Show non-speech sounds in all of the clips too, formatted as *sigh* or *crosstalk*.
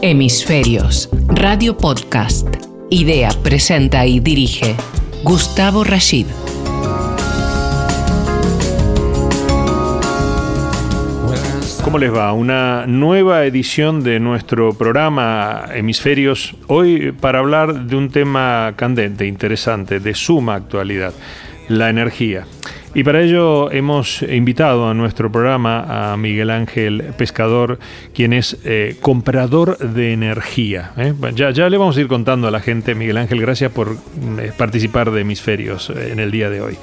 Hemisferios, Radio Podcast. Idea, presenta y dirige Gustavo Rashid. ¿Cómo les va? Una nueva edición de nuestro programa Hemisferios, hoy para hablar de un tema candente, interesante, de suma actualidad, la energía. Y para ello hemos invitado a nuestro programa a Miguel Ángel Pescador, quien es eh, comprador de energía. ¿eh? Ya, ya le vamos a ir contando a la gente, Miguel Ángel, gracias por eh, participar de Hemisferios en el día de hoy.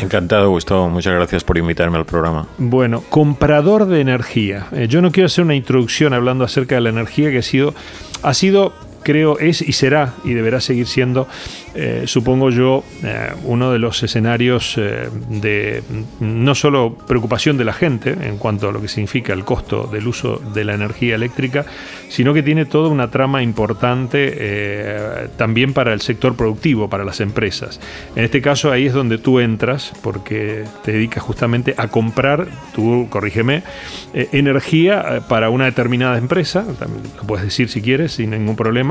Encantado, Gustavo. Muchas gracias por invitarme al programa. Bueno, comprador de energía. yo no quiero hacer una introducción hablando acerca de la energía que ha sido, ha sido creo es y será y deberá seguir siendo, eh, supongo yo, eh, uno de los escenarios eh, de no solo preocupación de la gente en cuanto a lo que significa el costo del uso de la energía eléctrica, sino que tiene toda una trama importante también para el sector productivo, para las empresas. En este caso ahí es donde tú entras porque te dedicas justamente a comprar, tú corrígeme, energía para una determinada empresa, lo puedes decir si quieres, sin ningún problema,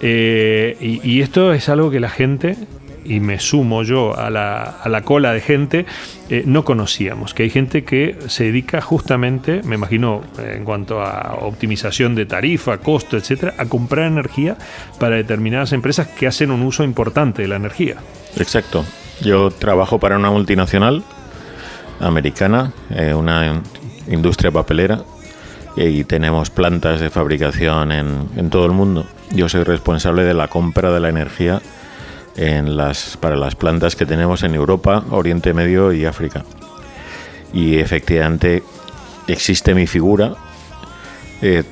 eh, y, esto es algo que la gente, y me sumo yo a la, cola de gente, eh, no conocíamos. Que hay gente que se dedica justamente, me imagino, eh, en cuanto a optimización de tarifa, costo, etcétera, a comprar energía para determinadas empresas que hacen un uso importante de la energía. Exacto. Yo trabajo para una multinacional americana, una industria papelera, y tenemos plantas de fabricación en, en todo el mundo. Yo soy responsable de la compra de la energía en las, para las plantas que tenemos en Europa, Oriente Medio y África. Y efectivamente existe mi figura, eh,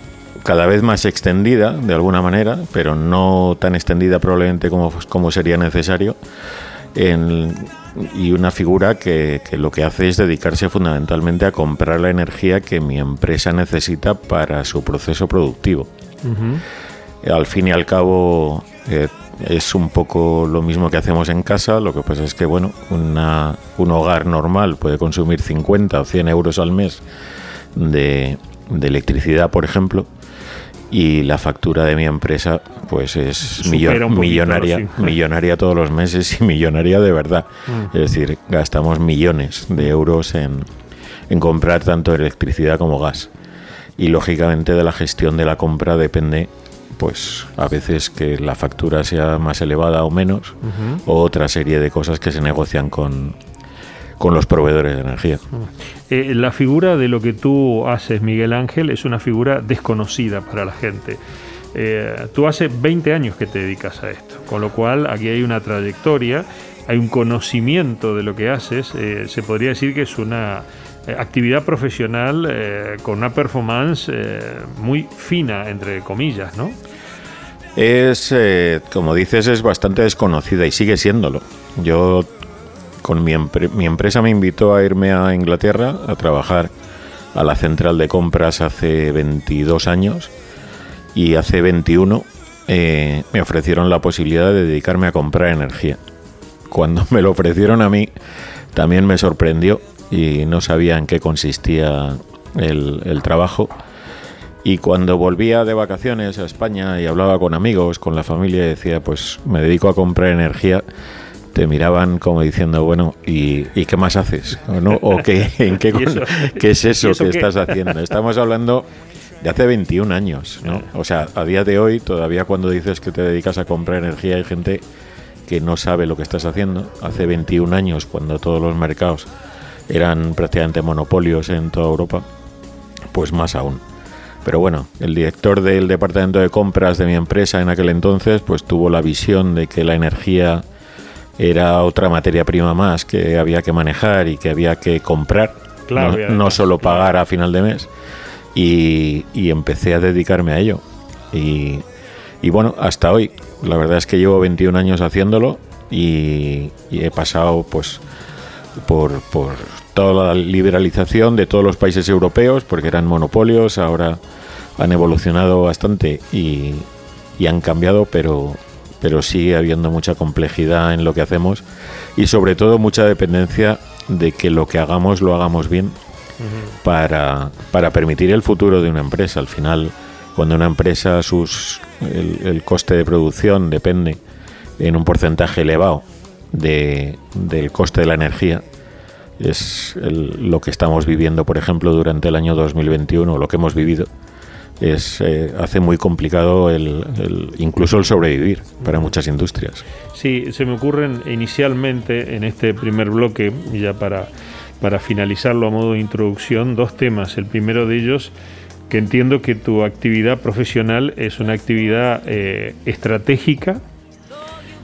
cada vez más extendida de alguna manera, pero no tan extendida probablemente como, como sería necesario, y una figura que, que, lo que hace es dedicarse fundamentalmente a comprar la energía que mi empresa necesita para su proceso productivo al fin y al cabo eh, es un poco lo mismo que hacemos en casa, lo que pasa es que bueno, un hogar normal puede consumir 50 o 100 euros al mes de, electricidad, por ejemplo, y la factura de mi empresa pues es millonaria, *laughs* millonaria todos los meses y millonaria de verdad. Mm. Es decir, gastamos millones de euros en, en comprar tanto electricidad como gas. Y lógicamente de la gestión de la compra depende pues a veces que la factura sea más elevada o menos, o otra serie de cosas que se negocian con, con los proveedores de energía. Eh, la figura de lo que tú haces, Miguel Ángel, es una figura desconocida para la gente. Eh, tú hace 20 años que te dedicas a esto, con lo cual aquí hay una trayectoria, hay un conocimiento de lo que haces, eh, se podría decir que es una actividad profesional con una performance muy fina, entre comillas, ¿no? es, eh, como dices, es bastante desconocida y sigue siéndolo. Yo, con mi, mi, empresa me invitó a irme a Inglaterra a trabajar a la central de compras hace 22 años y hace 21 eh, me ofrecieron la posibilidad de dedicarme a comprar energía. Cuando me lo ofrecieron a mí, también me sorprendió y no sabía en qué consistía el, el trabajo y cuando volvía de vacaciones a España y hablaba con amigos, con la familia, y decía, pues me dedico a comprar energía, te miraban como diciendo, bueno, ¿y, qué más haces? ¿O, qué, en qué, *laughs* *laughs* qué, es eso que estás haciendo? Estamos hablando de hace 21 años, ¿no? O sea, a día de hoy, todavía cuando dices que te dedicas a comprar energía, hay gente que no sabe lo que estás haciendo. Hace 21 años, cuando todos los mercados eran prácticamente monopolios en toda Europa, pues más aún. Pero bueno, el director del departamento de compras de mi empresa en aquel entonces, pues tuvo la visión de que la energía era otra materia prima más que había que manejar y que había que comprar, no, solo pagar a final de mes. Y, empecé a dedicarme a ello. Y, bueno, hasta hoy. La verdad es que llevo 21 años haciéndolo y, he pasado pues por, por toda la liberalización de todos los países europeos, porque eran monopolios, ahora han evolucionado bastante y, han cambiado, pero, pero sigue habiendo mucha complejidad en lo que hacemos y sobre todo mucha dependencia de que lo que hagamos lo hagamos bien para, para permitir el futuro de una empresa. Al final Cuando una empresa, sus, el, coste de producción depende en un porcentaje elevado de, del coste de la energía, es lo que estamos viviendo, por ejemplo, durante el año 2021, lo que hemos vivido, es eh, hace muy complicado el, incluso el sobrevivir para muchas industrias. Sí, se me ocurren inicialmente en este primer bloque, ya para, para finalizarlo a modo de introducción, dos temas. El primero de ellos, que entiendo que tu actividad profesional es una actividad eh, estratégica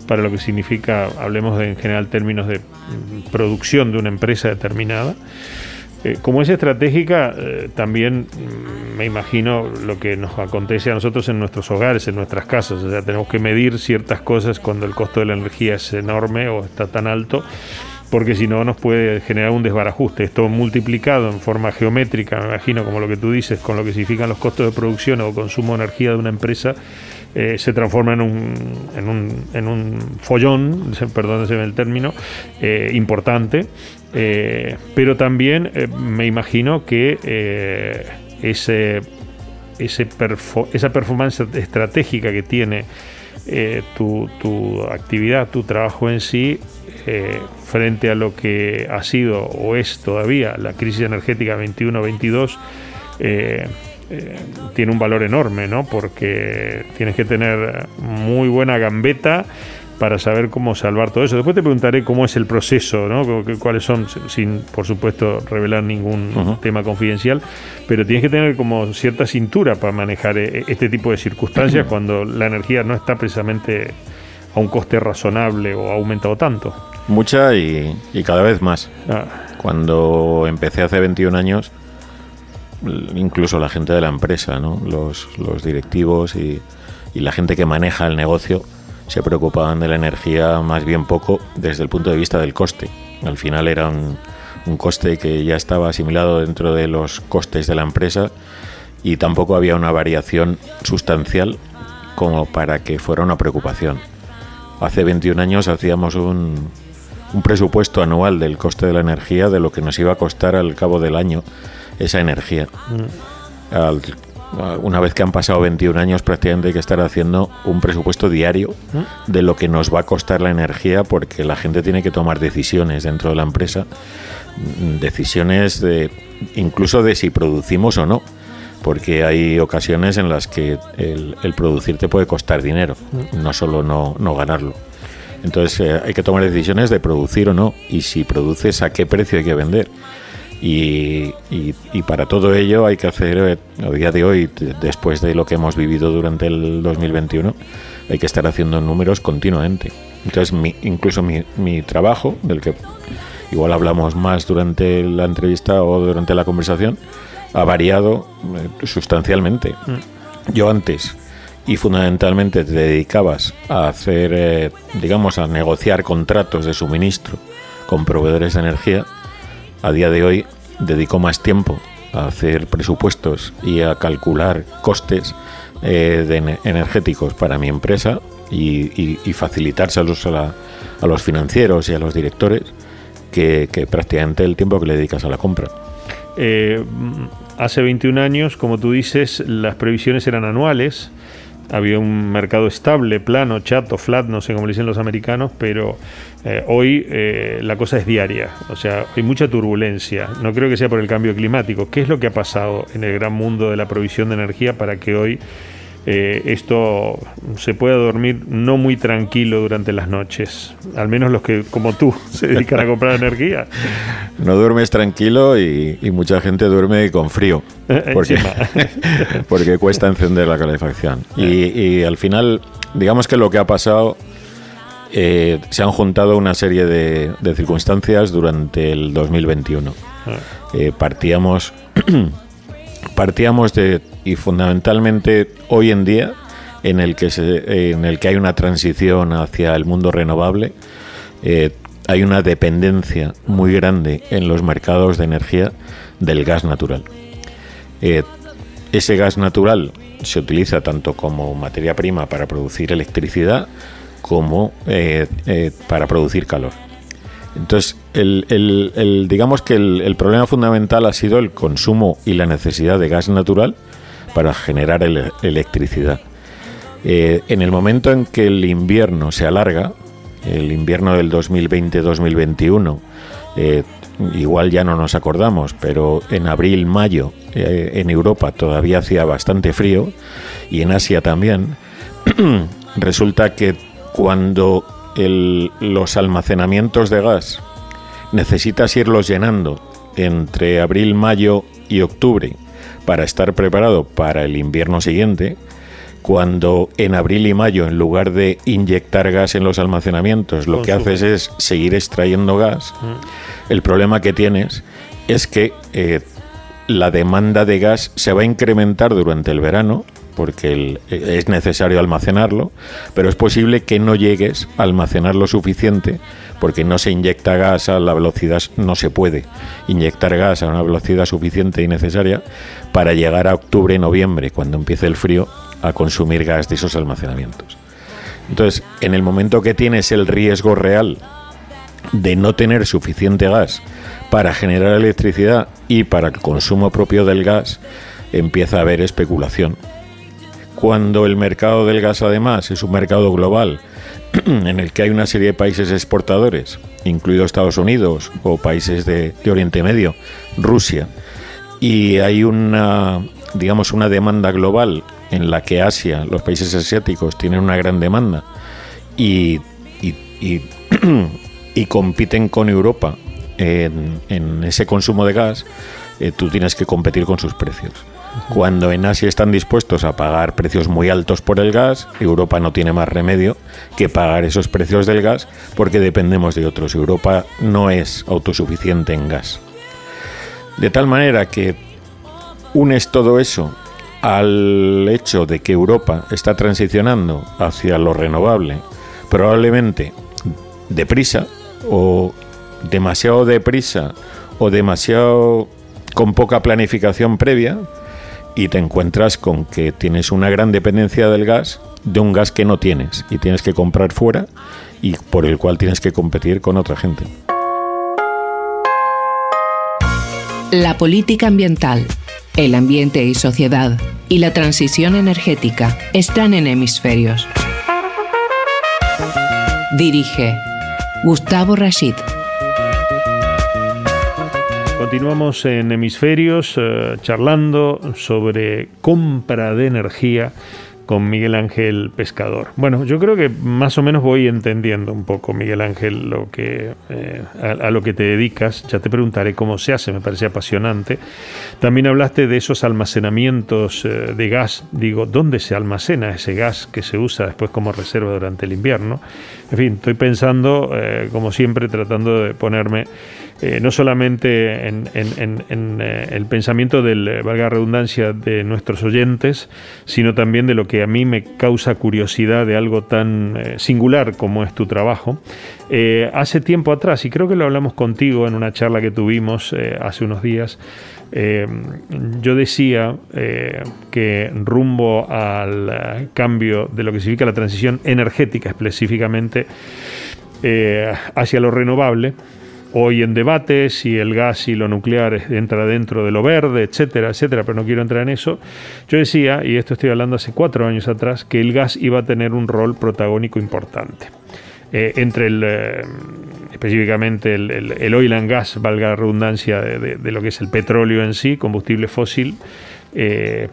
para lo que significa, hablemos en general términos de producción de una empresa determinada eh, como es estratégica, eh, también mm, me imagino lo que nos acontece a nosotros en nuestros hogares, en nuestras casas. O sea, tenemos que medir ciertas cosas cuando el costo de la energía es enorme o está tan alto, porque si no nos puede generar un desbarajuste. Esto multiplicado en forma geométrica, me imagino, como lo que tú dices, con lo que significan los costos de producción o consumo de energía de una empresa, eh, se transforma en un, en un, en un follón, perdónese el término, importante. Eh, pero también eh, me imagino que eh, ese, ese esa performance estratégica que tiene tu, tu, actividad, tu trabajo en sí, frente a lo que ha sido o es todavía la crisis energética 21-22, tiene un valor enorme, ¿no? Porque tienes que tener muy buena gambeta para saber cómo salvar todo eso. Después te preguntaré cómo es el proceso, ¿no? cuáles son, sin por supuesto revelar ningún tema confidencial, pero tienes que tener como cierta cintura para manejar eh, este tipo de circunstancias *clears throat* cuando la energía no está precisamente a un coste razonable o ha aumentado tanto. Mucha y, cada vez más. Ah. Cuando empecé hace 21 años, incluso la gente de la empresa, los, directivos y, la gente que maneja el negocio, se preocupaban de la energía más bien poco desde el punto de vista del coste. Al final era un, coste que ya estaba asimilado dentro de los costes de la empresa y tampoco había una variación sustancial como para que fuera una preocupación. Hace 21 años hacíamos un presupuesto anual del coste de la energía, de lo que nos iba a costar al cabo del año esa energía. Mm. Al una vez que han pasado 21 años, prácticamente hay que estar haciendo un presupuesto diario de lo que nos va a costar la energía, porque la gente tiene que tomar decisiones dentro de la empresa, decisiones de incluso de si producimos o no, porque hay ocasiones en las que el, producir te puede costar dinero, no solo no, no ganarlo. Entonces eh, hay que tomar decisiones de producir o no, y si produces a qué precio hay que vender y, para todo ello hay que hacer, eh, a día de hoy, después de lo que hemos vivido durante el 2021, hay que estar haciendo números continuamente. Entonces, incluso mi, trabajo, del que igual hablamos más durante la entrevista o durante la conversación, ha variado eh, sustancialmente. Mm. Yo antes, y fundamentalmente te dedicabas a hacer, eh, digamos, a negociar contratos de suministro con proveedores de energía, a día de hoy dedico más tiempo a hacer presupuestos y a calcular costes eh, energéticos para mi empresa y, facilitárselos a, los financieros y a los directores que, prácticamente el tiempo que le dedicas a la compra. Eh, hace 21 años, como tú dices, las previsiones eran anuales había un mercado estable, plano, chato, flat, no sé cómo le dicen los americanos, pero eh, hoy eh, la cosa es diaria, o sea, hay mucha turbulencia. No creo que sea por el cambio climático. ¿Qué es lo que ha pasado en el gran mundo de la provisión de energía para que hoy eh, esto se pueda dormir no muy tranquilo durante las noches. Al menos los que, como tú, *laughs* se dedican a comprar energía. *laughs* No duermes tranquilo y, mucha gente duerme con frío. Porque, *laughs* porque cuesta encender la calefacción. Y, al final, digamos que lo que ha pasado, eh, se han juntado una serie de, circunstancias durante el 2021. Ah. Eh, partíamos, *clears throat* partíamos de y fundamentalmente hoy en día en el que, se, en el que hay una transición hacia el mundo renovable, eh, hay una dependencia muy grande en los mercados de energía del gas natural. Eh, ese gas natural se utiliza tanto como materia prima para producir electricidad como eh, para producir calor. Entonces, el, digamos que el, problema fundamental ha sido el consumo y la necesidad de gas natural para generar electricidad. Eh, en el momento en que el invierno se alarga, el invierno del 2020-2021, eh, igual ya no nos acordamos, pero en abril, mayo, eh, en Europa todavía hacía bastante frío y en Asia también, *clears throat* resulta que cuando los almacenamientos de gas necesitas irlos llenando entre abril, mayo y octubre para estar preparado para el invierno siguiente, cuando en abril y mayo, en lugar de inyectar gas en los almacenamientos, lo que haces es seguir extrayendo gas, mm. el problema que tienes es que eh, la demanda de gas se va a incrementar durante el verano, porque es necesario almacenarlo, pero es posible que no llegues a almacenar lo suficiente porque no se inyecta gas a la velocidad, no se puede inyectar gas a una velocidad suficiente y necesaria para llegar a octubre, noviembre, cuando empiece el frío, a consumir gas de esos almacenamientos. Entonces, en el momento que tienes el riesgo real de no tener suficiente gas para generar electricidad y para el consumo propio del gas, empieza a haber especulación. Cuando el mercado del gas además es un mercado global *clears throat* en el que hay una serie de países exportadores, incluidos Estados Unidos o países de, Oriente Medio, Rusia, y hay una, digamos, una demanda global en la que Asia, los países asiáticos, tienen una gran demanda y, *clears throat* compiten con Europa en, ese consumo de gas, eh, tú tienes que competir con sus precios. Cuando en Asia están dispuestos a pagar precios muy altos por el gas, Europa no tiene más remedio que pagar esos precios del gas porque dependemos de otros. Europa no es autosuficiente en gas. De tal manera que unes todo eso al hecho de que Europa está transicionando hacia lo renovable, probablemente deprisa o demasiado deprisa o demasiado con poca planificación previa, y te encuentras con que tienes una gran dependencia del gas, de un gas que no tienes y tienes que comprar fuera y por el cual tienes que competir con otra gente. La política ambiental, el ambiente y sociedad y la transición energética están en hemisferios. Dirige Gustavo Rashid. Continuamos en hemisferios eh, charlando sobre compra de energía con Miguel Ángel Pescador. Bueno, yo creo que más o menos voy entendiendo un poco, Miguel Ángel, lo que, eh, a, lo que te dedicas. Ya te preguntaré cómo se hace, me parece apasionante. También hablaste de esos almacenamientos eh, de gas. Digo, ¿dónde se almacena ese gas que se usa después como reserva durante el invierno? En fin, estoy pensando, como siempre, tratando de ponerme eh, no solamente en, eh, el pensamiento del, eh, valga redundancia, de nuestros oyentes, sino también de lo que a mí me causa curiosidad de algo tan singular como es tu trabajo. hace tiempo atrás, y creo que lo hablamos contigo en una charla que tuvimos hace unos días, yo decía que rumbo al cambio de lo que significa la transición energética específicamente hacia lo renovable, hoy en debate si el gas y lo nuclear entra dentro de lo verde, etcétera, etcétera, pero no quiero entrar en eso. Yo decía, y esto estoy hablando hace cuatro años atrás, que el gas iba a tener un rol protagónico importante. Eh, entre el, eh, específicamente el, oil and gas, valga la redundancia de, lo que es el petróleo en sí, combustible fósil, eh,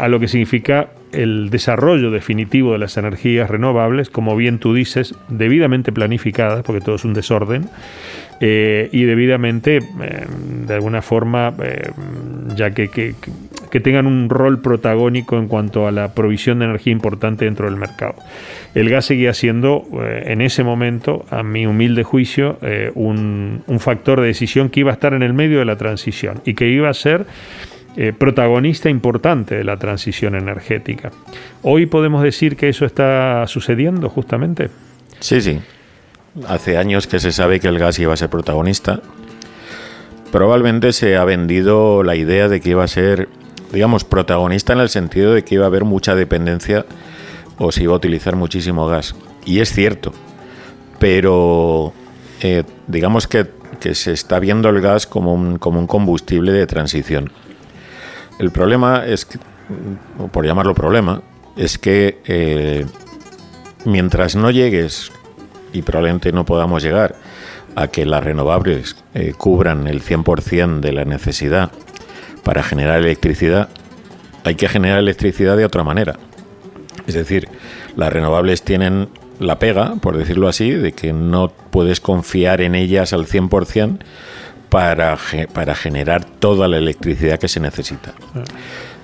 a lo que significa el desarrollo definitivo de las energías renovables, como bien tú dices, debidamente planificadas, porque todo es un desorden, eh, y debidamente, eh, de alguna forma, eh, ya que, que, tengan un rol protagónico en cuanto a la provisión de energía importante dentro del mercado. El gas seguía siendo, en ese momento, a mi humilde juicio, un, un, factor de decisión que iba a estar en el medio de la transición y que iba a ser protagonista importante de la transición energética. Hoy podemos decir que eso está sucediendo justamente. Sí, sí. Hace años que se sabe que el gas iba a ser protagonista. Probablemente se ha vendido la idea de que iba a ser, digamos, protagonista en el sentido de que iba a haber mucha dependencia o se iba a utilizar muchísimo gas. Y es cierto, pero eh, digamos que, se está viendo el gas como un, como un combustible de transición. El problema es que por llamarlo problema, es que eh, mientras no llegues, y probablemente no podamos llegar, a que las renovables eh, cubran el 100% de la necesidad para generar electricidad, hay que generar electricidad de otra manera. Es decir, las renovables tienen la pega, por decirlo así, de que no puedes confiar en ellas al 100% para, para generar toda la electricidad que se necesita.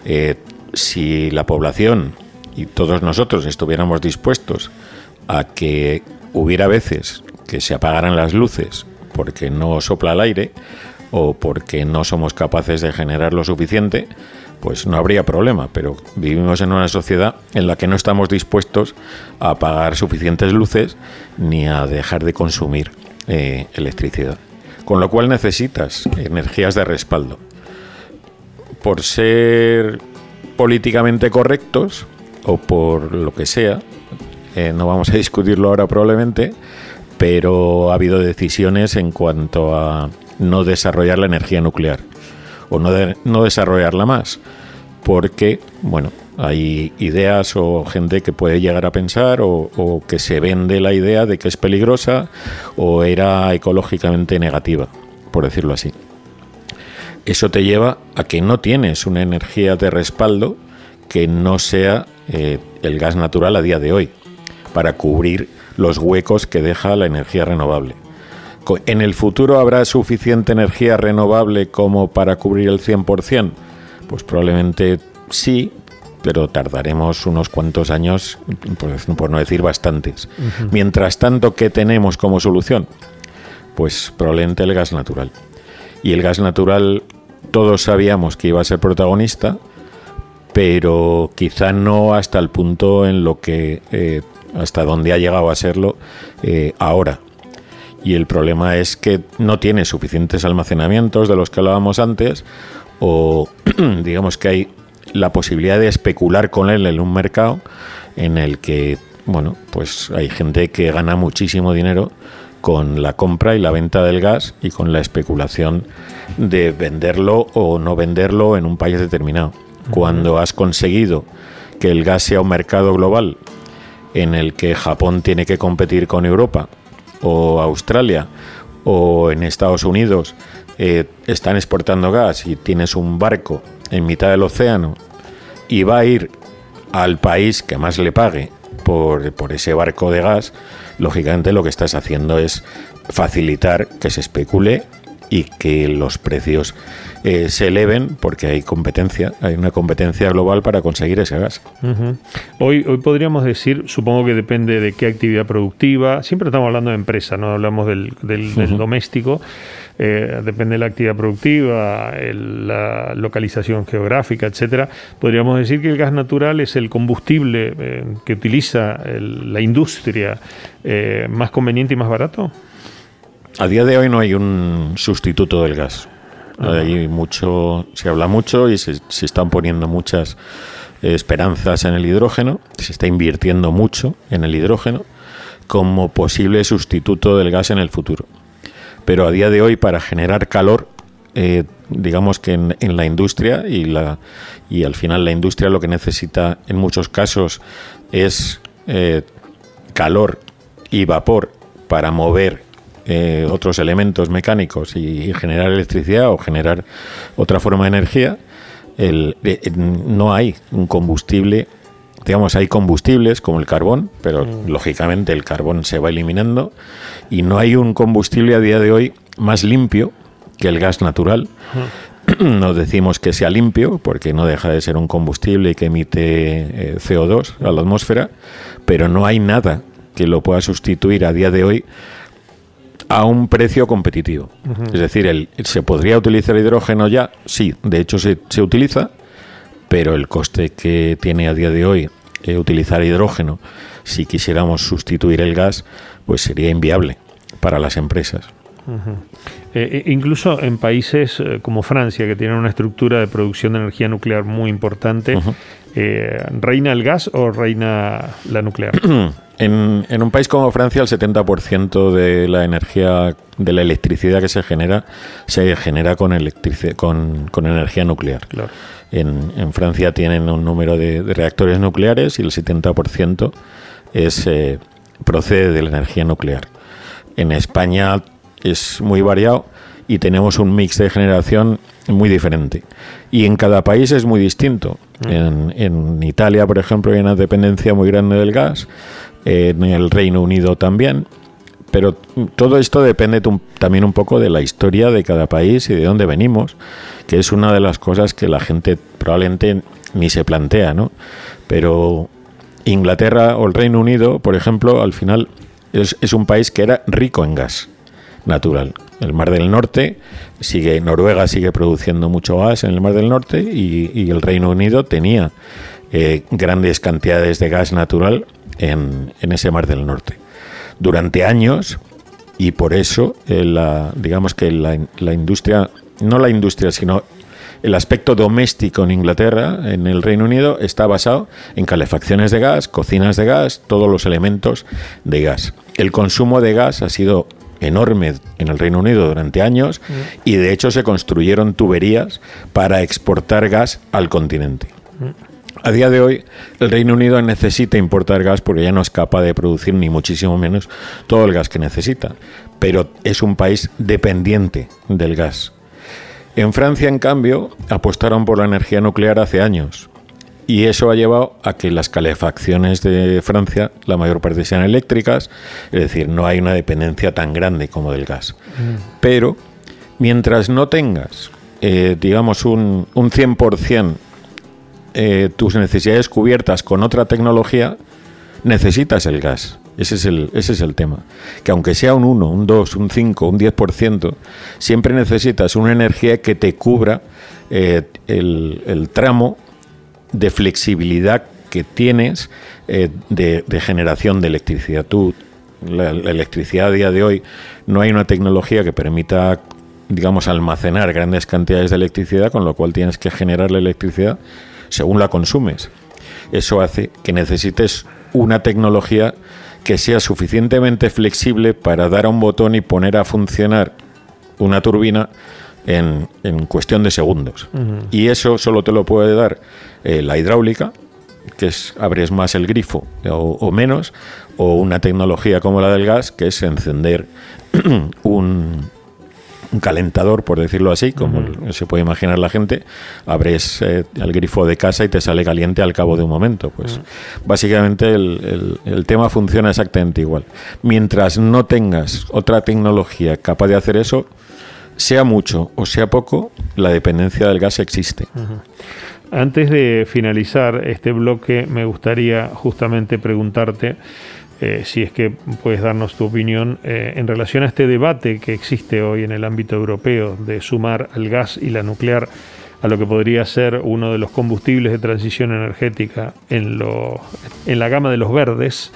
Eh, si la población y todos nosotros estuviéramos dispuestos a que hubiera veces que se apagaran las luces porque no sopla el aire o porque no somos capaces de generar lo suficiente, pues no habría problema, pero vivimos en una sociedad en la que no estamos dispuestos a apagar suficientes luces ni a dejar de consumir eh, electricidad. Con lo cual necesitas energías de respaldo. Por ser políticamente correctos o por lo que sea, eh, no vamos a *laughs* discutirlo ahora probablemente, pero ha habido decisiones en cuanto a no desarrollar la energía nuclear o no, desarrollarla más, porque, bueno, hay ideas o gente que puede llegar a pensar o, o, que se vende la idea de que es peligrosa o era ecológicamente negativa, por decirlo así. Eso te lleva a que no tienes una energía de respaldo que no sea eh, el gas natural a día de hoy, para cubrir los huecos que deja la energía renovable. ¿En el futuro habrá suficiente energía renovable como para cubrir el 100%? Pues probablemente sí, pero tardaremos unos cuantos años, por, no decir bastantes. Mientras tanto, ¿qué tenemos como solución? Pues probablemente el gas natural. Y el gas natural todos sabíamos que iba a ser protagonista, pero quizá no hasta el punto en lo que eh, hasta donde ha llegado a serlo eh, ahora. Y el problema es que no tiene suficientes almacenamientos de los que hablábamos antes, o *clears throat* digamos que hay la posibilidad de especular con él en un mercado en el que, bueno, pues hay gente que gana muchísimo dinero con la compra y la venta del gas y con la especulación de venderlo o no venderlo en un país determinado. Cuando has conseguido que el gas sea un mercado global en el que Japón tiene que competir con Europa o Australia o en Estados Unidos eh, están exportando gas y tienes un barco en mitad del océano y va a ir al país que más le pague por, por ese barco de gas, lógicamente lo que estás haciendo es facilitar que se especule y que los precios eh, se eleven porque hay competencia, hay una competencia global para conseguir ese gas. hoy, hoy podríamos decir, supongo que depende de qué actividad productiva, siempre estamos hablando de empresa, no hablamos del, doméstico, eh, depende de la actividad productiva, la localización geográfica, etcétera. Podríamos decir que el gas natural es el combustible eh, que utiliza la industria más conveniente y más barato. A día de hoy no hay un sustituto del gas. Hay mucho, se habla mucho y se, están poniendo muchas esperanzas en el hidrógeno, se está invirtiendo mucho en el hidrógeno como posible sustituto del gas en el futuro. Pero a día de hoy, para generar calor, eh, digamos que en, la industria y, la, y al final la industria lo que necesita en muchos casos es eh, calor y vapor para mover eh, otros elementos mecánicos y, generar electricidad o generar otra forma de energía, el, eh, no hay un combustible, digamos, hay combustibles como el carbón, pero mm. lógicamente el carbón se va eliminando y no hay un combustible a día de hoy más limpio que el gas natural. Mm. *clears throat* No decimos que sea limpio, porque no deja de ser un combustible que emite eh, CO2 a la atmósfera, pero no hay nada que lo pueda sustituir a día de hoy a un precio competitivo. Es decir, el, ¿se podría utilizar hidrógeno ya? Sí, de hecho se, se utiliza, pero el coste que tiene a día de hoy eh, utilizar hidrógeno, si quisiéramos sustituir el gas, pues sería inviable para las empresas. Eh, eh, incluso en países como Francia, que tienen una estructura de producción de energía nuclear muy importante, ¿reina el gas o reina la nuclear? *clears throat* En, en, un país como Francia, el 70% de la energía, de la electricidad que se genera, se genera con, con, con energía nuclear. Claro. En, en, Francia tienen un número de, de, reactores nucleares y el 70% es, eh, procede de la energía nuclear. En España es muy variado y tenemos un mix de generación muy diferente. Y en cada país es muy distinto. Mm. En, en, Italia, por ejemplo, hay una dependencia muy grande del gas, en el Reino Unido también, pero todo esto depende también un poco de la historia de cada país y de dónde venimos, que es una de las cosas que la gente probablemente ni se plantea, ¿no? Pero Inglaterra o el Reino Unido, por ejemplo, al final es, es un país que era rico en gas natural. El Mar del Norte sigue, Noruega sigue produciendo mucho gas en el Mar del Norte y, el Reino Unido tenía eh, grandes cantidades de gas natural en, ese Mar del Norte. Durante años, y por eso, eh, la, digamos que la industria, no la industria, sino el aspecto doméstico en Inglaterra, en el Reino Unido, está basado en calefacciones de gas, cocinas de gas, todos los elementos de gas. El consumo de gas ha sido enorme en el Reino Unido durante años mm. y de hecho se construyeron tuberías para exportar gas al continente. Mm. A día de hoy, el Reino Unido necesita importar gas porque ya no es capaz de producir ni muchísimo menos todo el gas que necesita, pero es un país dependiente del gas. En Francia, en cambio, apostaron por la energía nuclear hace años y eso ha llevado a que las calefacciones de Francia, la mayor parte sean eléctricas, es decir, no hay una dependencia tan grande como del gas. Mm. Pero mientras no tengas, eh, digamos, un, un 100% eh, tus necesidades cubiertas con otra tecnología, necesitas el gas. Ese es el, ese es el tema. Que aunque sea un 1, un 2, un 5, un 10%, siempre necesitas una energía que te cubra eh, el, el tramo de flexibilidad que tienes eh, de, generación de electricidad. Tú, la, la, electricidad a día de hoy, no hay una tecnología que permita, digamos, almacenar grandes cantidades de electricidad, con lo cual tienes que generar la electricidad según la consumes. Eso hace que necesites una tecnología que sea suficientemente flexible para dar a un botón y poner a funcionar una turbina en, en cuestión de segundos. Uh -huh. Y eso solo te lo puede dar eh, la hidráulica, que es abres más el grifo o, o, menos, o una tecnología como la del gas, que es encender *clears throat* un, un calentador, por decirlo así, como uh -huh. se puede imaginar la gente, abres eh, el grifo de casa y te sale caliente al cabo de un momento. Pues uh -huh. básicamente el, el, el, tema funciona exactamente igual. Mientras no tengas otra tecnología capaz de hacer eso, sea mucho o sea poco, la dependencia del gas existe. Antes de finalizar este bloque, me gustaría justamente preguntarte eh, si es que puedes darnos tu opinión eh, en relación a este debate que existe hoy en el ámbito europeo de sumar el gas y la nuclear a lo que podría ser uno de los combustibles de transición energética en, lo, en la gama de los verdes,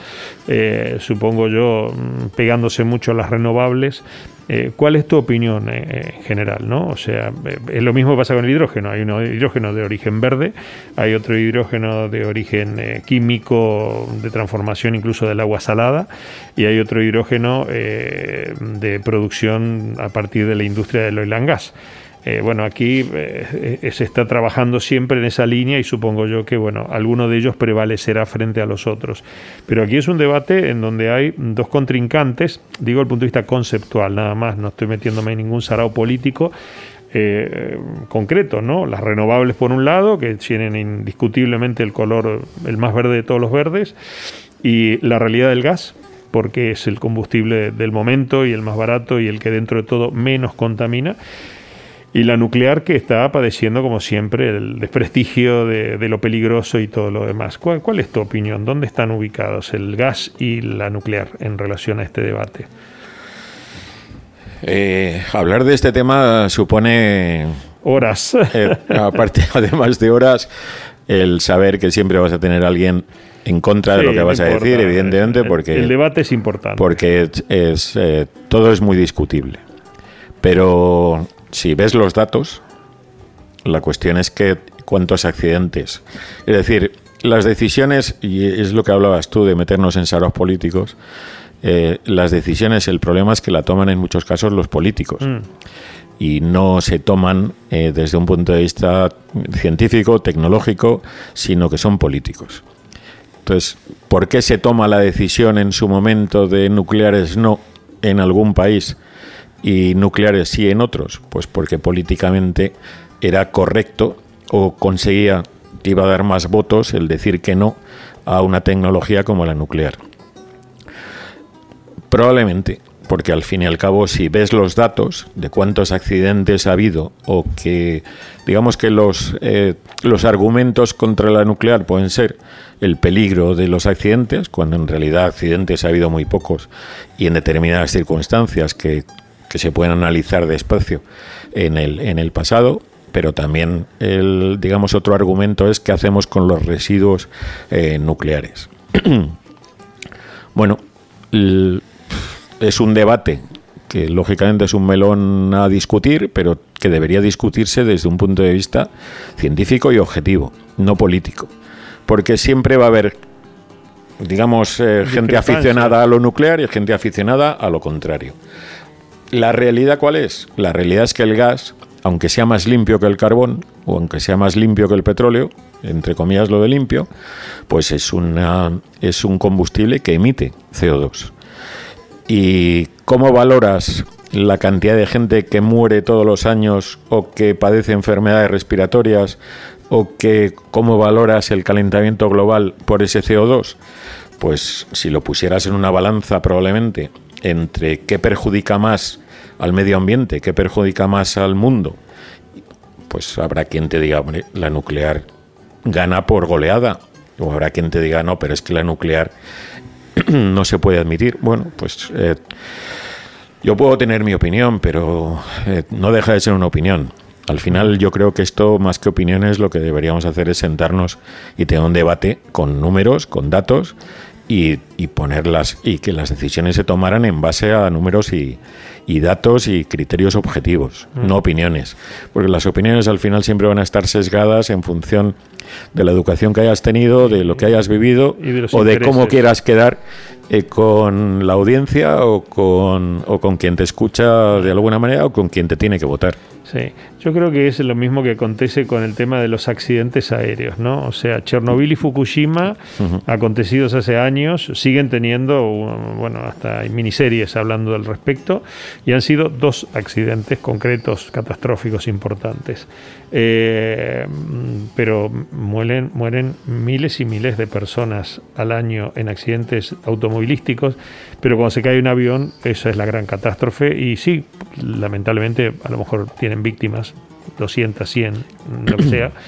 eh, supongo yo, mm, pegándose mucho a las renovables. Eh, ¿Cuál es tu opinión eh, en general? ¿no? O sea, eh, es lo mismo que pasa con el hidrógeno. Hay un hidrógeno de origen verde, hay otro hidrógeno de origen eh, químico, de transformación incluso del agua salada, y hay otro hidrógeno eh, de producción a partir de la industria del oil and gas. Eh, bueno, aquí eh, eh, se está trabajando siempre en esa línea y supongo yo que, bueno, alguno de ellos prevalecerá frente a los otros. Pero aquí es un debate en donde hay dos contrincantes, digo el punto de vista conceptual, nada más, no estoy metiéndome en ningún sarao político, eh, concreto, ¿no? Las renovables por un lado, que tienen indiscutiblemente el color el más verde de todos los verdes, y la realidad del gas, porque es el combustible del momento y el más barato y el que dentro de todo menos contamina y la nuclear que está padeciendo, como siempre, el desprestigio de, de lo peligroso y todo lo demás. ¿Cuál, ¿Cuál, es tu opinión? ¿Dónde están ubicados el gas y la nuclear en relación a este debate? Eh, hablar de este tema supone... Horas. Eh, *laughs* aparte, además de horas, el saber que siempre vas a tener a alguien en contra sí, de lo que vas a decir, evidentemente, porque... El, el, debate es importante. Porque es, es eh, todo es muy discutible. Pero si ves los datos, la cuestión es que cuántos accidentes. Es decir, las decisiones, y es lo que hablabas tú de meternos en saros políticos, eh, las decisiones, el problema es que la toman en muchos casos los políticos. Mm. Y no se toman eh, desde un punto de vista científico, tecnológico, sino que son políticos. Entonces, ¿por qué se toma la decisión en su momento de nucleares no en algún país y nucleares sí en otros? Pues porque políticamente era correcto o conseguía que iba a dar más votos el decir que no a una tecnología como la nuclear. Probablemente, porque al fin y al cabo, si ves los datos de cuántos accidentes ha habido o que, digamos que los, eh, los argumentos contra la nuclear pueden ser el peligro de los accidentes, cuando en realidad accidentes ha habido muy pocos y en determinadas circunstancias que, se pueden analizar despacio en el, en el pasado, pero también el, digamos, otro argumento es qué hacemos con los residuos eh, nucleares. *clears throat* bueno, es un debate que lógicamente es un melón a discutir, pero que debería discutirse desde un punto de vista científico y objetivo, no político. Porque siempre va a haber, digamos, eh, gente aficionada a lo nuclear y gente aficionada a lo contrario. ¿La realidad cuál es? La realidad es que el gas, aunque sea más limpio que el carbón, o aunque sea más limpio que el petróleo, entre comillas lo de limpio, pues es, una, es un combustible que emite CO2. ¿Y cómo valoras la cantidad de gente que muere todos los años o que padece enfermedades respiratorias o que cómo valoras el calentamiento global por ese CO2? Pues si lo pusieras en una balanza probablemente entre qué perjudica más al medio ambiente, qué perjudica más al mundo, pues habrá quien te diga, hombre, la nuclear gana por goleada. O habrá quien te diga, no, pero es que la nuclear *clears throat* no se puede admitir. Bueno, pues eh, yo puedo tener mi opinión, pero eh, no deja de ser una opinión. Al final yo creo que esto, más que opiniones, lo que deberíamos hacer es sentarnos y tener un debate con números, con datos y, y ponerlas y que las decisiones se tomaran en base a números y, y datos y criterios objetivos, no mm. opiniones. Porque las opiniones al final siempre van a estar sesgadas en función de la educación que hayas tenido, de lo que hayas vivido o de cómo quieras quedar eh, con la audiencia o con, o con quien te escucha de alguna manera o con quien te tiene que votar. Sí, yo creo que es lo mismo que acontece con el tema de los accidentes aéreos, ¿no? O sea, Chernobyl y Fukushima, acontecidos hace años, siguen teniendo, bueno, hasta hay miniseries hablando del respecto, y han sido dos accidentes concretos, catastróficos, importantes. Eh, pero mueren, mueren miles y miles de personas al año en accidentes automovilísticos, pero cuando se cae un avión, esa es la gran catástrofe, y sí, lamentablemente, a lo mejor tienen víctimas, 200, 100, lo que sea. *clears throat*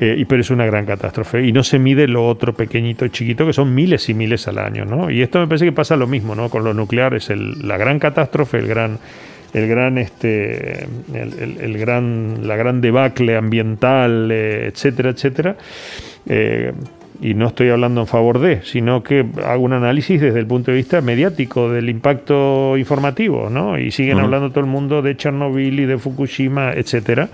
Eh, y, pero es una gran catástrofe. Y no se mide lo otro pequeñito y chiquito, que son miles y miles al año. ¿no? Y esto me parece que pasa lo mismo ¿no? con lo nuclear, es el, la gran catástrofe, el gran, el gran, este, el, gran, la gran debacle ambiental, eh, etcétera, etcétera. Eh, y no estoy hablando en favor de, sino que hago un análisis desde el punto de vista mediático del impacto informativo, ¿no? Y siguen hablando todo el mundo de Chernobyl y de Fukushima, etcétera.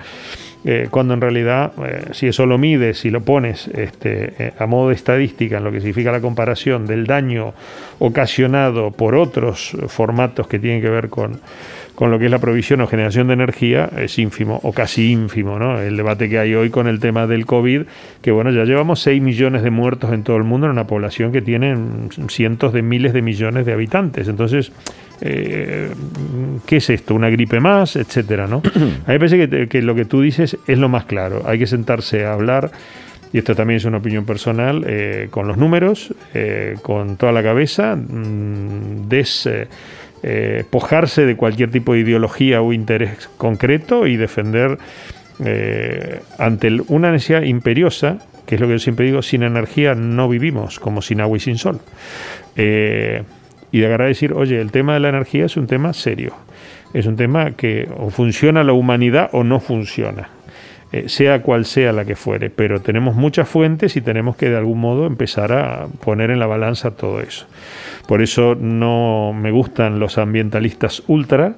Eh, cuando en realidad, eh, si eso lo mides, si lo pones este, eh, a modo de estadística en lo que significa la comparación del daño ocasionado por otros formatos que tienen que ver con con lo que es la provisión o generación de energía es ínfimo o casi ínfimo, ¿no? El debate que hay hoy con el tema del COVID, que bueno, ya llevamos 6 millones de muertos en todo el mundo en una población que tiene cientos de miles de millones de habitantes. Entonces, eh, ¿qué es esto? ¿Una gripe más? Etcétera, ¿no? *clears throat* A mí me parece que, lo que tú dices es lo más claro. Hay que sentarse a hablar y esto también es una opinión personal, eh, con los números, eh, con toda la cabeza, mm, des, eh, pojarse de cualquier tipo de ideología o interés concreto y defender eh, ante una necesidad imperiosa, que es lo que yo siempre digo, sin energía no vivimos, como sin agua y sin sol. Eh, y de agarrar a decir, oye, el tema de la energía es un tema serio, es un tema que o funciona la humanidad o no funciona. Sea cual sea la que fuere, pero tenemos muchas fuentes y tenemos que de algún modo empezar a poner en la balanza todo eso. Por eso no me gustan los ambientalistas ultra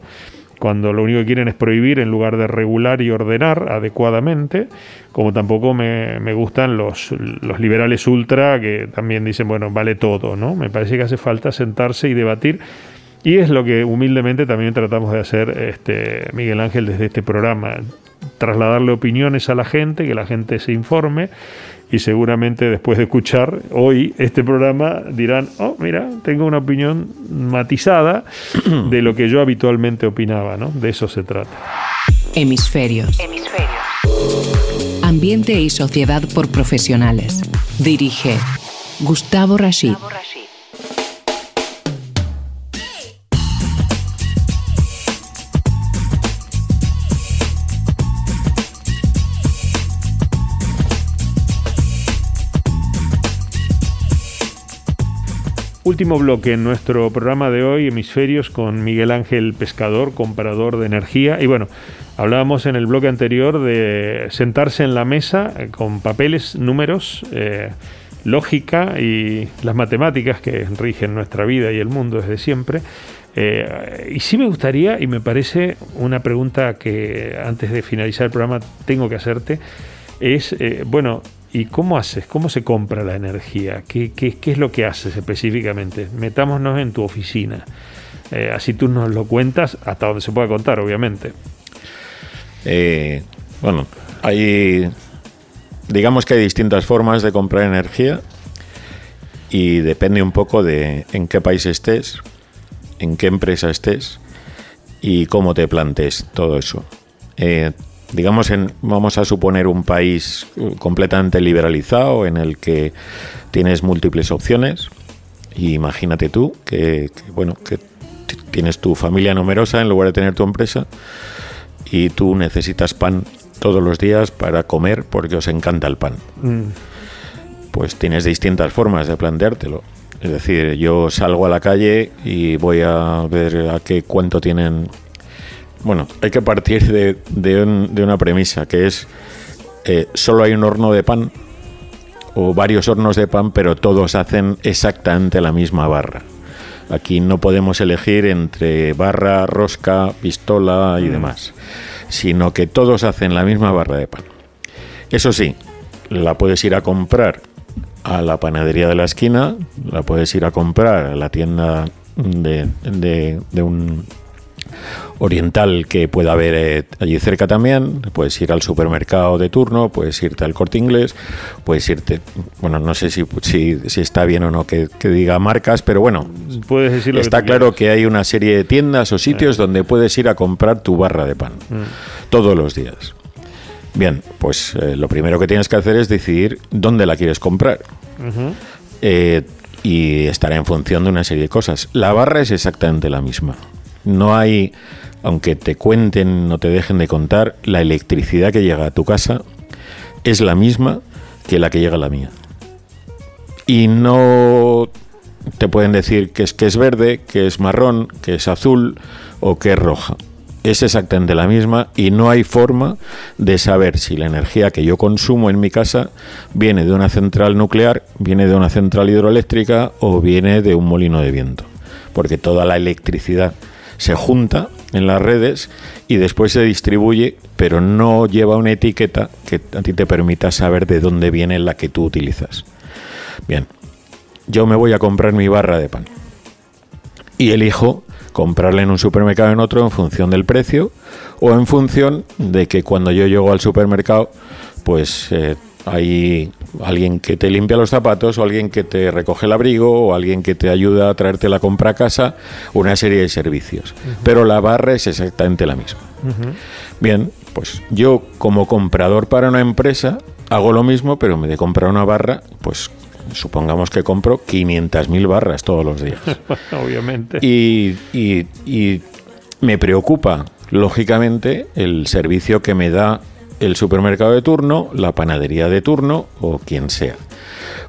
cuando lo único que quieren es prohibir en lugar de regular y ordenar adecuadamente, como tampoco me, gustan los, los, liberales ultra que también dicen, bueno, vale todo, ¿no? Me parece que hace falta sentarse y debatir. Y es lo que humildemente también tratamos de hacer este, Miguel Ángel desde este programa, trasladarle opiniones a la gente, que la gente se informe y seguramente después de escuchar hoy este programa dirán, oh, mira, tengo una opinión matizada de lo que yo habitualmente opinaba, ¿no? De eso se trata. Hemisferios. Hemisferios. Ambiente y sociedad por profesionales. Dirige Gustavo Rashid. Último bloque en nuestro programa de hoy, Hemisferios, con Miguel Ángel Pescador, comparador de energía. Y bueno, hablábamos en el bloque anterior de sentarse en la mesa eh, con papeles, números, eh, lógica y las matemáticas que rigen nuestra vida y el mundo desde siempre. Eh, y sí me gustaría, y me parece una pregunta que antes de finalizar el programa tengo que hacerte, es, bueno, ¿Y cómo haces? ¿Cómo se compra la energía? ¿Qué, es lo que haces específicamente? Metámonos en tu oficina. Eh, así tú nos lo cuentas hasta donde se pueda contar, obviamente. Eh, bueno, hay. Digamos que hay distintas formas de comprar energía y depende un poco de en qué país estés, en qué empresa estés y cómo te plantes todo eso. Eh, digamos, en, vamos a suponer un país completamente liberalizado en el que tienes múltiples opciones. Y imagínate tú que, bueno, que tienes tu familia numerosa en lugar de tener tu empresa y tú necesitas pan todos los días para comer porque os encanta el pan. Mm. Pues tienes distintas formas de planteártelo. Es decir, yo salgo a la calle y voy a ver a qué cuánto tienen bueno, hay que partir de, de, una premisa, que es eh, solo hay un horno de pan o varios hornos de pan, pero todos hacen exactamente la misma barra. Aquí no podemos elegir entre barra, rosca, pistola y mm. demás, sino que todos hacen la misma barra de pan. Eso sí, la puedes ir a comprar a la panadería de la esquina, la puedes ir a comprar a la tienda de, de un oriental que pueda haber eh, allí cerca también. Puedes ir al supermercado de turno, puedes irte al corte inglés, puedes irte, bueno, no sé si, si, está bien o no que, diga marcas, pero bueno, puedes está claro que hay una serie de tiendas o sitios eh. donde puedes ir a comprar tu barra de pan mm. todos los días. Bien, pues eh, lo primero que tienes que hacer es decidir dónde la quieres comprar. y estará en función de una serie de cosas. La barra es exactamente la misma. No hay, aunque te cuenten, no te dejen de contar, la electricidad que llega a tu casa es la misma que la que llega a la mía. Y no te pueden decir que es, que es verde, que es marrón, que es azul o que es roja. Es exactamente la misma y no hay forma de saber si la energía que yo consumo en mi casa viene de una central nuclear, viene de una central hidroeléctrica o viene de un molino de viento. Porque toda la electricidad se junta en las redes y después se distribuye, pero no lleva una etiqueta que a ti te permita saber de dónde viene la que tú utilizas. Bien, yo me voy a comprar mi barra de pan y elijo comprarla en un supermercado en otro en función del precio o en función de que cuando yo llego al supermercado pues eh, hay alguien que te limpia los zapatos o alguien que te recoge el abrigo o alguien que te ayuda a traerte la compra a casa, una serie de servicios. Pero la barra es exactamente la misma. Bien, pues yo como comprador para una empresa hago lo mismo, pero me de comprar una barra, pues supongamos que compro 500.000 barras todos los días. *laughs* Obviamente. Y, y, y me preocupa, lógicamente, el servicio que me da el supermercado de turno, la panadería de turno o quien sea.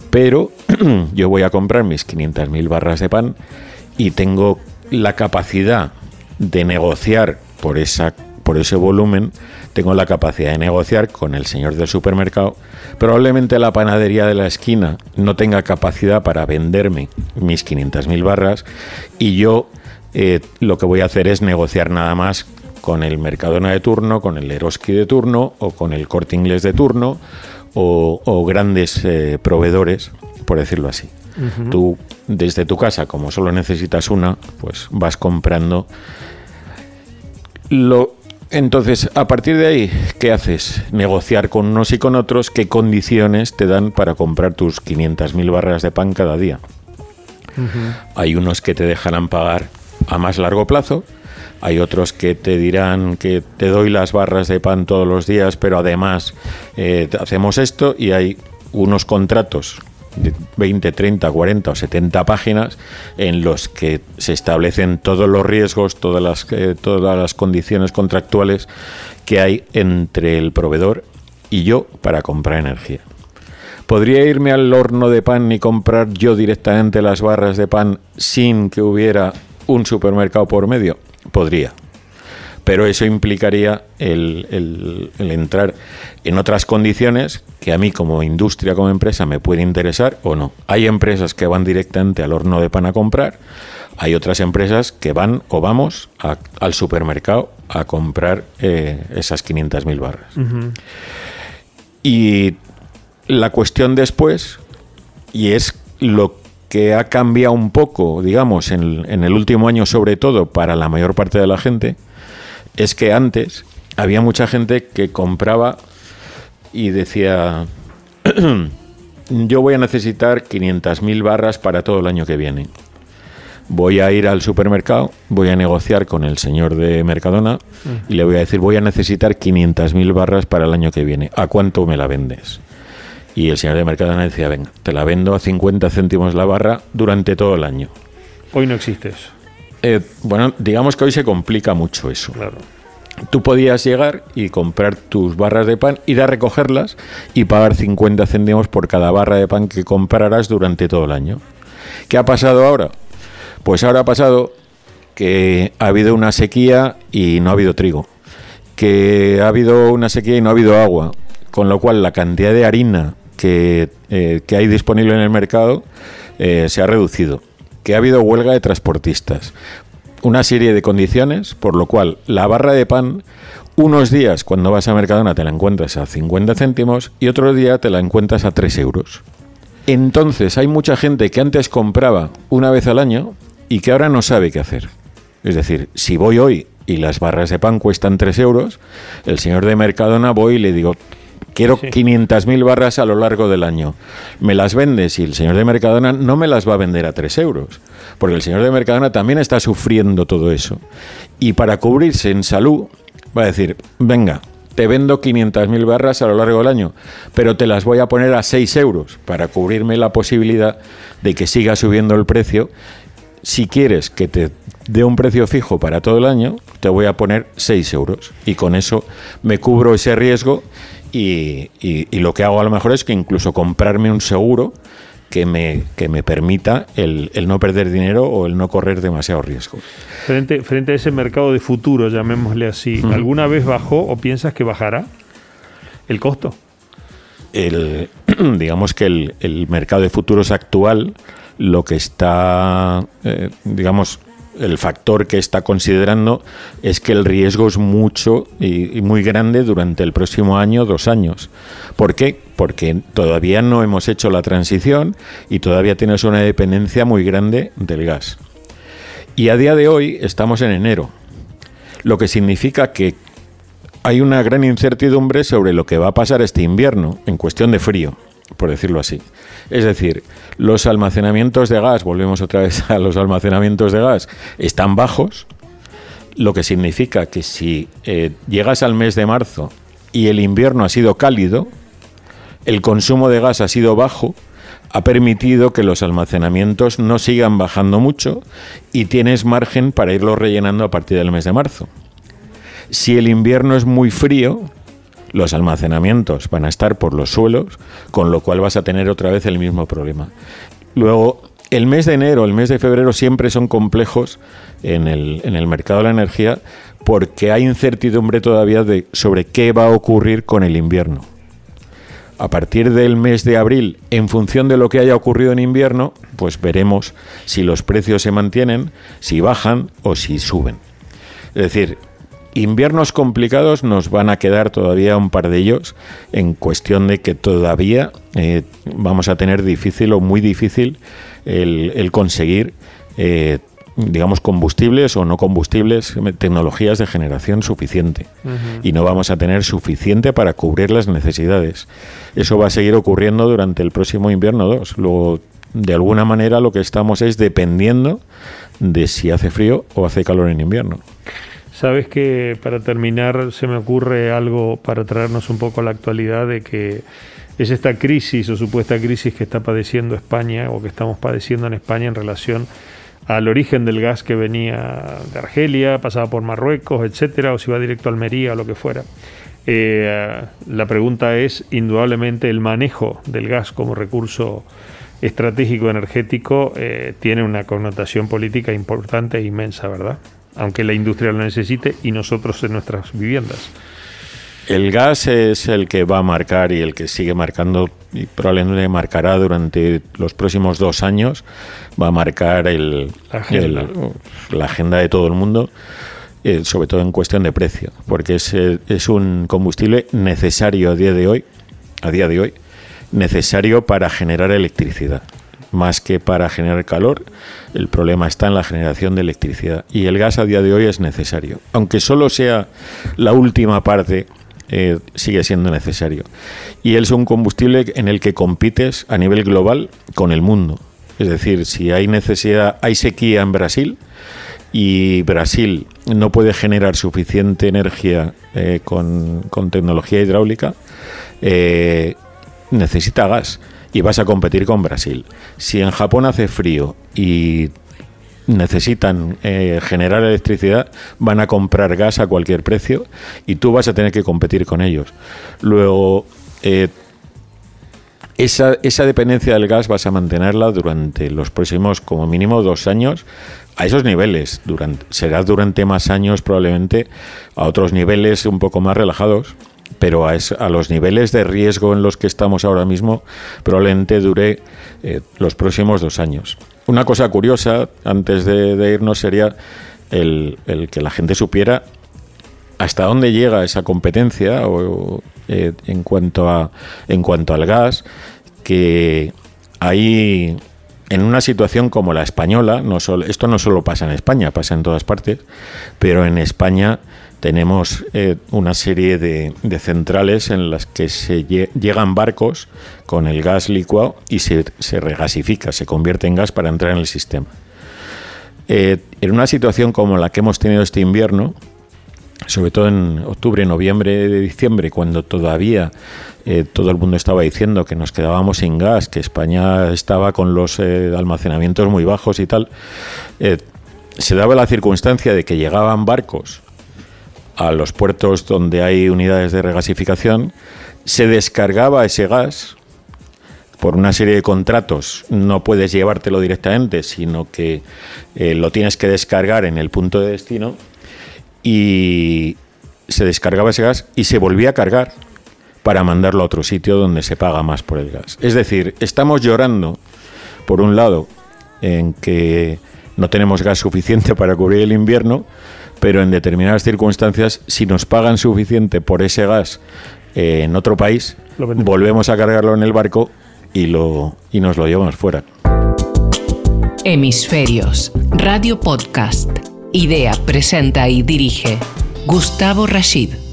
Pero *clears throat* yo voy a comprar mis 500.000 barras de pan y tengo la capacidad de negociar por, esa, por ese volumen, tengo la capacidad de negociar con el señor del supermercado. Probablemente la panadería de la esquina no tenga capacidad para venderme mis 500.000 barras y yo eh, lo que voy a hacer es negociar nada más con el Mercadona de turno, con el Eroski de turno o con el Corte Inglés de turno o, grandes eh, proveedores, por decirlo así. Tú desde tu casa, como solo necesitas una, pues vas comprando. Lo, entonces, a partir de ahí, ¿qué haces? Negociar con unos y con otros qué condiciones te dan para comprar tus 500.000 barras de pan cada día. Hay unos que te dejarán pagar a más largo plazo, hay otros que te dirán que te doy las barras de pan todos los días, pero además eh, hacemos esto y hay unos contratos de 20, 30, 40 o 70 páginas en los que se establecen todos los riesgos, todas las, eh, todas las condiciones contractuales que hay entre el proveedor y yo para comprar energía. ¿Podría irme al horno de pan y comprar yo directamente las barras de pan sin que hubiera un supermercado por medio? Podría pero eso implicaría el, entrar en otras condiciones que a mí como industria, como empresa, me puede interesar o no. Hay empresas que van directamente al horno de pan a comprar, hay otras empresas que van o vamos al supermercado a comprar eh, esas 500.000 barras. Y la cuestión después, y es lo que ha cambiado un poco, digamos, en el último año sobre todo para la mayor parte de la gente, es que antes había mucha gente que compraba y decía, *clears throat* yo voy a necesitar 500.000 barras para todo el año que viene. Voy a ir al supermercado, voy a negociar con el señor de Mercadona y le voy a decir, voy a necesitar 500.000 barras para el año que viene. ¿A cuánto me la vendes? Y el señor de Mercadona decía, venga, te la vendo a 50 céntimos la barra durante todo el año. Hoy no existe eso. Eh, bueno, digamos que hoy se complica mucho eso. Claro. Tú podías llegar y comprar tus barras de pan, ir a recogerlas y pagar 50 céntimos por cada barra de pan que compraras durante todo el año. ¿Qué ha pasado ahora? Pues ahora ha pasado que ha habido una sequía y no ha habido trigo, que ha habido una sequía y no ha habido agua, con lo cual la cantidad de harina que, eh, hay disponible en el mercado eh, se ha reducido que ha habido huelga de transportistas. Una serie de condiciones, por lo cual la barra de pan, unos días cuando vas a Mercadona te la encuentras a 50 céntimos y otro día te la encuentras a 3 euros. Entonces hay mucha gente que antes compraba una vez al año y que ahora no sabe qué hacer. Es decir, si voy hoy y las barras de pan cuestan 3 euros, el señor de Mercadona voy y le digo, Quiero 500.000 barras a lo largo del año. Me las vendes y el señor de Mercadona no me las va a vender a 3 euros. Porque el señor de Mercadona también está sufriendo todo eso. Y para cubrirse en salud, va a decir, venga, te vendo 500.000 barras a lo largo del año, pero te las voy a poner a 6 euros para cubrirme la posibilidad de que siga subiendo el precio. Si quieres que te dé un precio fijo para todo el año, te voy a poner 6 euros. Y con eso me cubro ese riesgo y, lo que hago a lo mejor es que incluso comprarme un seguro que me, que me permita el, no perder dinero o el no correr demasiado riesgo. Frente, frente a ese mercado de futuro, llamémosle así, ¿alguna vez bajó o piensas que bajará el costo? El, *clears throat* digamos que el, mercado de futuros actual lo que está, eh, digamos, el factor que está considerando es que el riesgo es mucho y, muy grande durante el próximo año, dos años. ¿Por qué? Porque todavía no hemos hecho la transición y todavía tienes una dependencia muy grande del gas. Y a día de hoy estamos en enero, lo que significa que hay una gran incertidumbre sobre lo que va a pasar este invierno en cuestión de frío, por decirlo así. Es decir, los almacenamientos de gas, volvemos otra vez a los almacenamientos de gas, están bajos, lo que significa que si eh, llegas al mes de marzo y el invierno ha sido cálido, el consumo de gas ha sido bajo, ha permitido que los almacenamientos no sigan bajando mucho y tienes margen para irlos rellenando a partir del mes de marzo. Si el invierno es muy frío, los almacenamientos van a estar por los suelos, con lo cual vas a tener otra vez el mismo problema. Luego, el mes de enero, el mes de febrero siempre son complejos en el, en el mercado de la energía porque hay incertidumbre todavía de, sobre qué va a ocurrir con el invierno. A partir del mes de abril, en función de lo que haya ocurrido en invierno, pues veremos si los precios se mantienen, si bajan o si suben. Es decir, inviernos complicados nos van a quedar todavía un par de ellos en cuestión de que todavía eh, vamos a tener difícil o muy difícil el, conseguir eh, digamos, combustibles o no combustibles, tecnologías de generación suficiente. Y no vamos a tener suficiente para cubrir las necesidades. Eso va a seguir ocurriendo durante el próximo invierno 2. Luego, de alguna manera, lo que estamos es dependiendo de si hace frío o hace calor en invierno. Sabes que para terminar se me ocurre algo para traernos un poco a la actualidad de que es esta crisis o supuesta crisis que está padeciendo España o que estamos padeciendo en España en relación al origen del gas que venía de Argelia, pasaba por Marruecos, etcétera, o si va directo a Almería o lo que fuera. Eh, la pregunta es, indudablemente, el manejo del gas como recurso estratégico energético eh, tiene una connotación política importante e inmensa, ¿verdad? Aunque la industria lo necesite y nosotros en nuestras viviendas. El gas es el que va a marcar y el que sigue marcando y probablemente marcará durante los próximos dos años, va a marcar el, la, agenda. de todo el mundo, eh, sobre todo en cuestión de precio, porque es, eh, es un combustible necesario a día de hoy, a día de hoy, necesario para generar electricidad más que para generar calor, el problema está en la generación de electricidad. Y el gas a día de hoy es necesario. Aunque solo sea la última parte eh, sigue siendo necesario. Y es un combustible en el que compites a nivel global con el mundo. Es decir, si hay necesidad, hay sequía en Brasil y Brasil no puede generar suficiente energía eh, con, tecnología hidráulica, eh, necesita gas y vas a competir con Brasil. Si en Japón hace frío y necesitan eh, generar electricidad, van a comprar gas a cualquier precio y tú vas a tener que competir con ellos. Luego, eh, esa, esa dependencia del gas vas a mantenerla durante los próximos, como mínimo, dos años a esos niveles. Durante, será durante más años probablemente a otros niveles un poco más relajados, pero a, a los niveles de riesgo en los que estamos ahora mismo probablemente dure eh, los próximos dos años. Una cosa curiosa, antes de, irnos, sería el, que la gente supiera hasta dónde llega esa competencia eh, en, cuanto a, en cuanto al gas, que hay en una situación como la española, no solo, esto no solo pasa en España, pasa en todas partes, pero en España tenemos eh, una serie de, centrales en las que se llegan barcos con el gas licuado y se, regasifica, se convierte en gas para entrar en el sistema. Eh, en una situación como la que hemos tenido este invierno, sobre todo en octubre, noviembre, diciembre, cuando todavía eh, todo el mundo estaba diciendo que nos quedábamos sin gas, que España estaba con los almacenamientos muy bajos y tal, se daba la circunstancia de que llegaban barcos a los puertos donde hay unidades de regasificación, se descargaba ese gas por una serie de contratos, no puedes llevártelo directamente, sino que eh, lo tienes que descargar en el punto de destino y se descargaba ese gas y se volvía a cargar para mandarlo a otro sitio donde se paga más por el gas. Es decir, estamos llorando, por un lado, en que no tenemos gas suficiente *laughs* para cubrir el invierno, pero en determinadas circunstancias, si nos pagan suficiente por ese gas eh, en otro país, volvemos a cargarlo en el barco y, lo, y nos lo llevamos fuera. Hemisferios, Radio Podcast. Idea, presenta y dirige Gustavo Rashid.